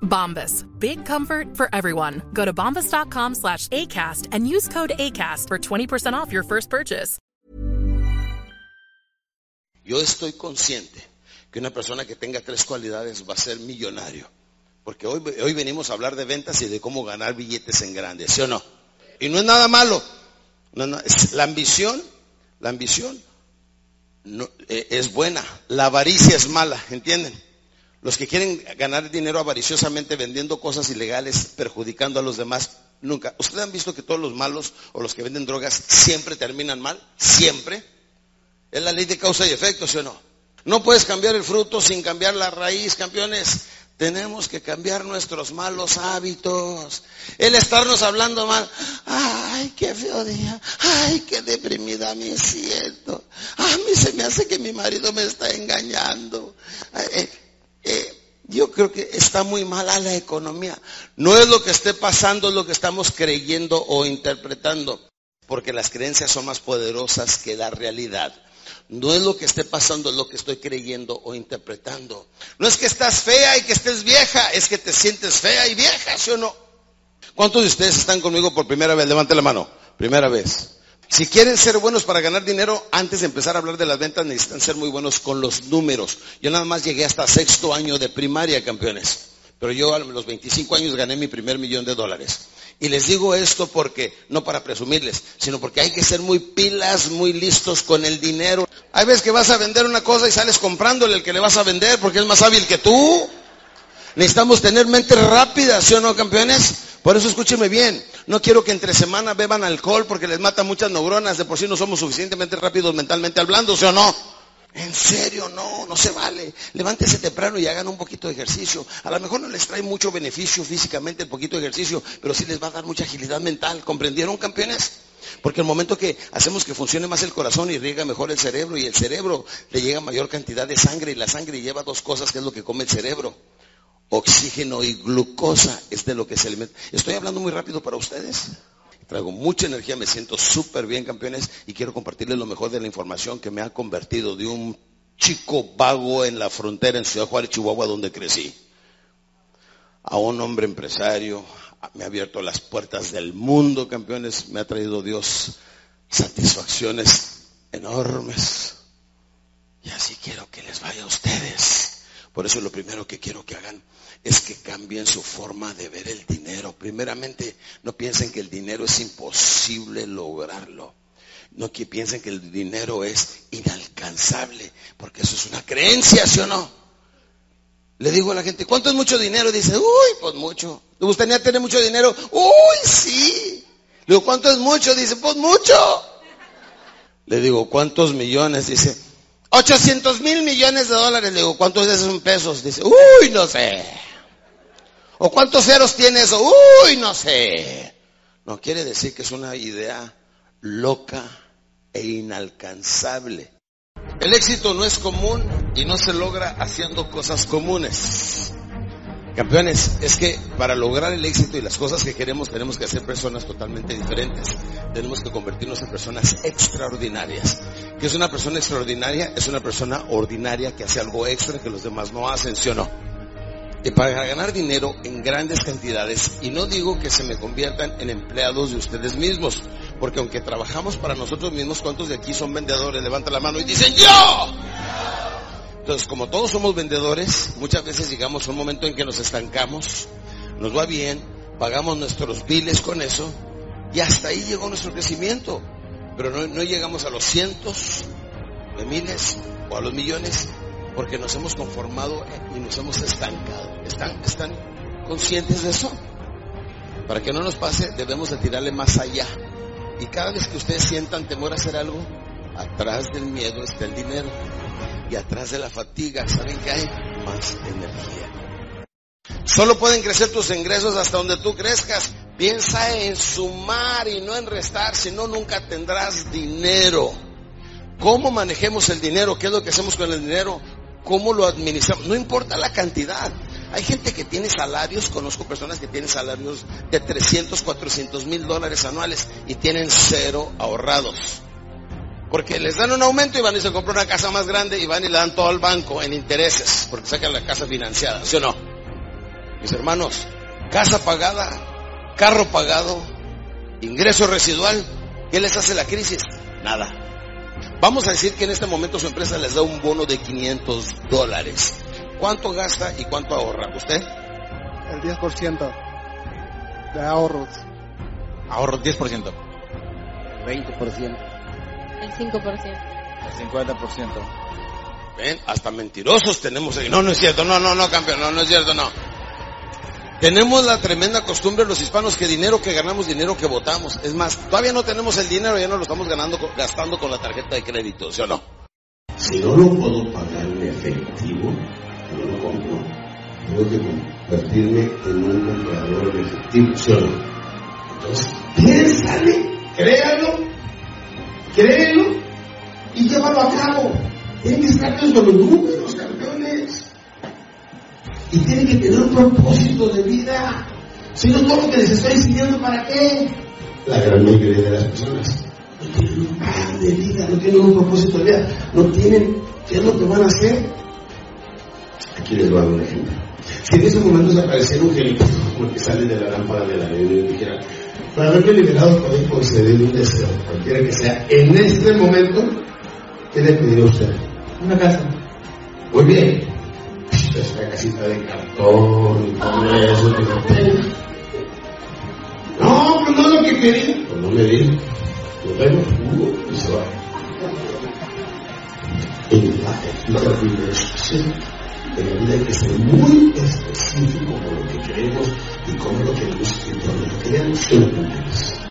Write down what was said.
Bombas. Big comfort for everyone. Go to bombas.com slash ACAST and use code ACAST for 20% off your first purchase. Yo estoy consciente que una persona que tenga tres cualidades va a ser millonario. Porque hoy, hoy venimos a hablar de ventas y de cómo ganar billetes en grande, ¿sí o no? Y no es nada malo. No, no, es la ambición, la ambición no, eh, es buena. La avaricia es mala, ¿entienden? Los que quieren ganar dinero avariciosamente vendiendo cosas ilegales, perjudicando a los demás, nunca. ¿Ustedes han visto que todos los malos o los que venden drogas siempre terminan mal? Siempre. Es la ley de causa y efecto, ¿sí o no? No puedes cambiar el fruto sin cambiar la raíz, campeones. Tenemos que cambiar nuestros malos hábitos. El estarnos hablando mal. Ay, qué feo día. Ay, qué deprimida me siento. A mí se me hace que mi marido me está engañando. Eh, eh, yo creo que está muy mala la economía. No es lo que esté pasando, es lo que estamos creyendo o interpretando. Porque las creencias son más poderosas que la realidad. No es lo que esté pasando, es lo que estoy creyendo o interpretando. No es que estás fea y que estés vieja, es que te sientes fea y vieja, ¿sí o no? ¿Cuántos de ustedes están conmigo por primera vez? Levante la mano. Primera vez. Si quieren ser buenos para ganar dinero, antes de empezar a hablar de las ventas necesitan ser muy buenos con los números. Yo nada más llegué hasta sexto año de primaria, campeones. Pero yo a los 25 años gané mi primer millón de dólares. Y les digo esto porque, no para presumirles, sino porque hay que ser muy pilas, muy listos con el dinero. Hay veces que vas a vender una cosa y sales comprándole el que le vas a vender porque es más hábil que tú. Necesitamos tener mentes rápidas, ¿sí o no, campeones? Por eso escúcheme bien. No quiero que entre semana beban alcohol porque les mata muchas neuronas. De por sí no somos suficientemente rápidos mentalmente hablando, ¿sí o no? En serio, no, no se vale. Levántese temprano y hagan un poquito de ejercicio. A lo mejor no les trae mucho beneficio físicamente el poquito de ejercicio, pero sí les va a dar mucha agilidad mental. ¿Comprendieron, campeones? Porque el momento que hacemos que funcione más el corazón y riega mejor el cerebro y el cerebro le llega mayor cantidad de sangre y la sangre lleva dos cosas que es lo que come el cerebro. Oxígeno y glucosa es de lo que se alimenta. Estoy hablando muy rápido para ustedes. Traigo mucha energía, me siento súper bien, campeones, y quiero compartirles lo mejor de la información que me ha convertido de un chico vago en la frontera en Ciudad Juárez, Chihuahua, donde crecí, a un hombre empresario. Me ha abierto las puertas del mundo, campeones. Me ha traído Dios satisfacciones enormes. Y así quiero que les vaya a ustedes. Por eso lo primero que quiero que hagan es que cambien su forma de ver el dinero. Primeramente, no piensen que el dinero es imposible lograrlo. No que piensen que el dinero es inalcanzable, porque eso es una creencia, ¿sí o no? Le digo a la gente, ¿cuánto es mucho dinero? Dice, uy, pues mucho. ¿Le gustaría tener mucho dinero? Uy, sí. Le digo, ¿cuánto es mucho? Dice, pues mucho. Le digo, ¿cuántos millones? Dice, 800 mil millones de dólares. Le digo, ¿cuántos de esos son pesos? Dice, uy, no sé. ¿O cuántos ceros tiene eso? Uy, no sé. No quiere decir que es una idea loca e inalcanzable. El éxito no es común y no se logra haciendo cosas comunes. Campeones, es que para lograr el éxito y las cosas que queremos tenemos que ser personas totalmente diferentes. Tenemos que convertirnos en personas extraordinarias. ¿Qué es una persona extraordinaria? Es una persona ordinaria que hace algo extra que los demás no hacen, ¿sí o no? Y para ganar dinero en grandes cantidades, y no digo que se me conviertan en empleados de ustedes mismos, porque aunque trabajamos para nosotros mismos, ¿cuántos de aquí son vendedores? Levanta la mano y dicen yo. Entonces, como todos somos vendedores, muchas veces llegamos a un momento en que nos estancamos, nos va bien, pagamos nuestros biles con eso, y hasta ahí llegó nuestro crecimiento. Pero no, no llegamos a los cientos de miles o a los millones porque nos hemos conformado y nos hemos estancado. ¿Están, están conscientes de eso? Para que no nos pase, debemos de tirarle más allá. Y cada vez que ustedes sientan temor a hacer algo, atrás del miedo está el dinero y atrás de la fatiga, ¿saben qué hay? Más energía. Solo pueden crecer tus ingresos hasta donde tú crezcas. Piensa en sumar y no en restar, si no nunca tendrás dinero. ¿Cómo manejemos el dinero? ¿Qué es lo que hacemos con el dinero? ¿Cómo lo administramos? No importa la cantidad. Hay gente que tiene salarios, conozco personas que tienen salarios de 300, 400 mil dólares anuales y tienen cero ahorrados. Porque les dan un aumento y van y se compran una casa más grande y van y le dan todo al banco en intereses, porque sacan la casa financiada, ¿sí o no? Mis hermanos, casa pagada, carro pagado, ingreso residual, ¿qué les hace la crisis? Nada. Vamos a decir que en este momento su empresa les da un bono de 500 dólares. ¿Cuánto gasta y cuánto ahorra usted? El 10% de ahorros. Ahorro 10%. 20%. El 5%. El 50%. ¿Ven? Hasta mentirosos tenemos ahí. No, no es cierto. No, no, no, campeón. No, no es cierto, no. Tenemos la tremenda costumbre los hispanos que dinero que ganamos, dinero que votamos. Es más, todavía no tenemos el dinero, ya no lo estamos ganando, gastando con la tarjeta de crédito, ¿sí o no? Si no lo puedo pagar en efectivo, no lo compro. Tengo que convertirme en un comprador en efectivo, ¿sí o no? Entonces, piénsale, créalo, créelo y llévalo a cabo. Tienen que estar los números, propósito de vida. Si no, todo lo que les estoy enseñando, ¿para qué? La gran mayoría de las personas no tienen un plan de vida, no tienen un propósito de vida, no tienen qué es lo que van a hacer. Aquí les voy a dar un ejemplo. Si en ese momento se apareciera un genio como el que sale de la lámpara de la ley y dijera, para haberme liberado poder conceder un deseo, cualquiera que sea, en este momento, ¿qué le pediría a usted? Una casa. Muy bien. Es una casita de cartón y todo eso. No, pues no es lo que quería. Pues no me dijo. Nos vemos. Uh, y se va. En la, la diversión de la vida hay que ser muy específico con lo que queremos y con lo que queremos y con lo que queremos que.